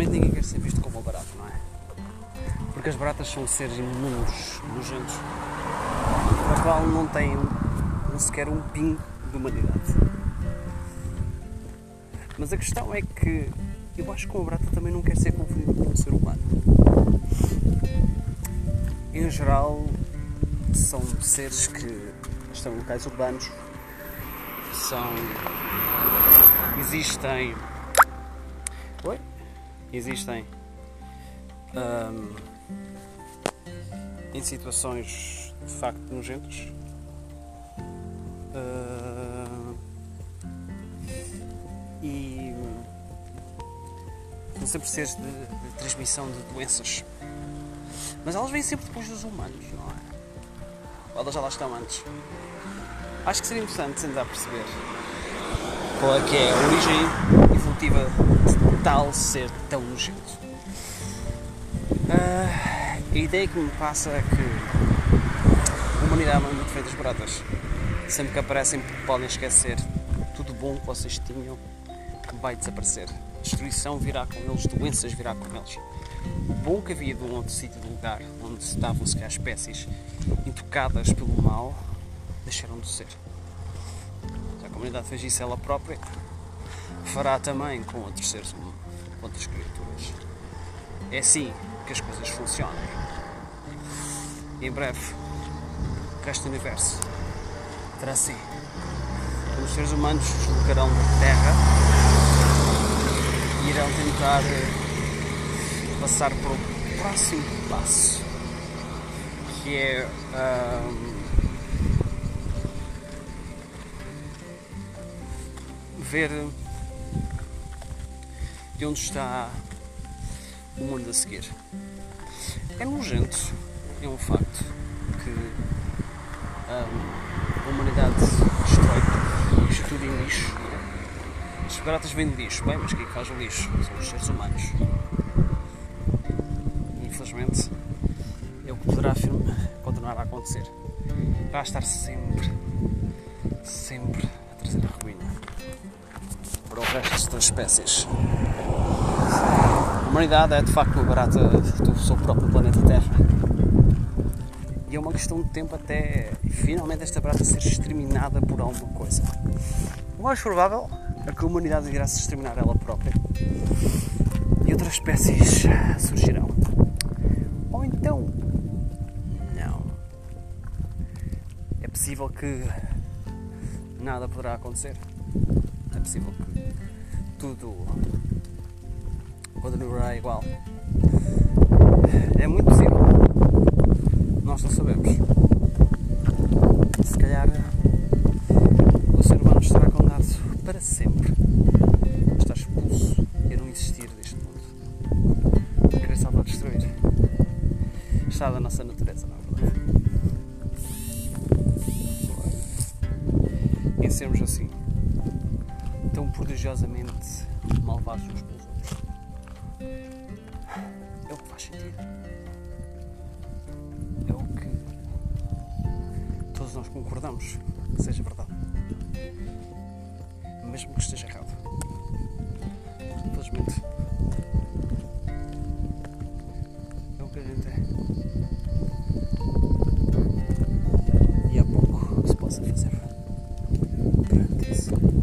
Infelizmente ninguém quer ser visto como barato, não é? Porque as baratas são seres imundos, nojentos, para qual não têm sequer um pingo de humanidade. Mas a questão é que eu acho que uma barata também não quer ser confundida com um ser humano. Em geral, são seres que estão em locais urbanos, são. existem. Oi? Existem. hum, em situações de facto nojentas. Hum, e são sempre seres de, de transmissão de doenças. Mas elas vêm sempre depois dos humanos, não é? Ou elas já lá estão antes. Acho que seria interessante tentar perceber qual é que é a origem evolutiva de tal ser tão nojento. Ah, a ideia que me passa é que a humanidade é muito feita das baratas. Sempre que aparecem podem esquecer tudo bom que vocês tinham vai desaparecer. Destruição virá com eles, doenças virá com eles. O bom que havia de um outro sítio, de um lugar onde estavam se calhar espécies intocadas pelo mal, deixaram de ser. Se a comunidade fez isso ela própria, fará também com outros seres humanos, com outras criaturas. É assim que as coisas funcionam. Em breve, do universo terá assim. Os seres humanos deslocarão da Terra e irão tentar eh, passar para o próximo passo, que é ahm, ver de onde está o mundo a seguir. É nojento, é um facto que ahm, a humanidade destrói isto tudo em lixo. As baratas vêm de lixo, bem, mas quem é que faz o lixo? São os seres humanos. Infelizmente, é o que poderá continuar a acontecer. Vai estar sempre, sempre a trazer a ruína para o resto das espécies. Humanidade é de facto uma barata do seu próprio planeta Terra. E é uma questão de tempo até finalmente esta barata ser exterminada por alguma coisa. O mais provável é que a humanidade irá se exterminar ela própria e outras espécies surgirão. Ou então, não. É possível que nada poderá acontecer. É possível que tudo continuará igual. É muito possível. Nós não sabemos. Se calhar o ser humano estará condenado para sempre. Está expulso a não existir deste mundo. Querer só para destruir. Está da nossa natureza, não é verdade? Em sermos assim, tão prodigiosamente malvados pelos sentido. É o que todos nós concordamos que seja verdade. Mesmo que esteja errado. Infelizmente. É o que a gente é. E há pouco se possa fazer. Perante isso.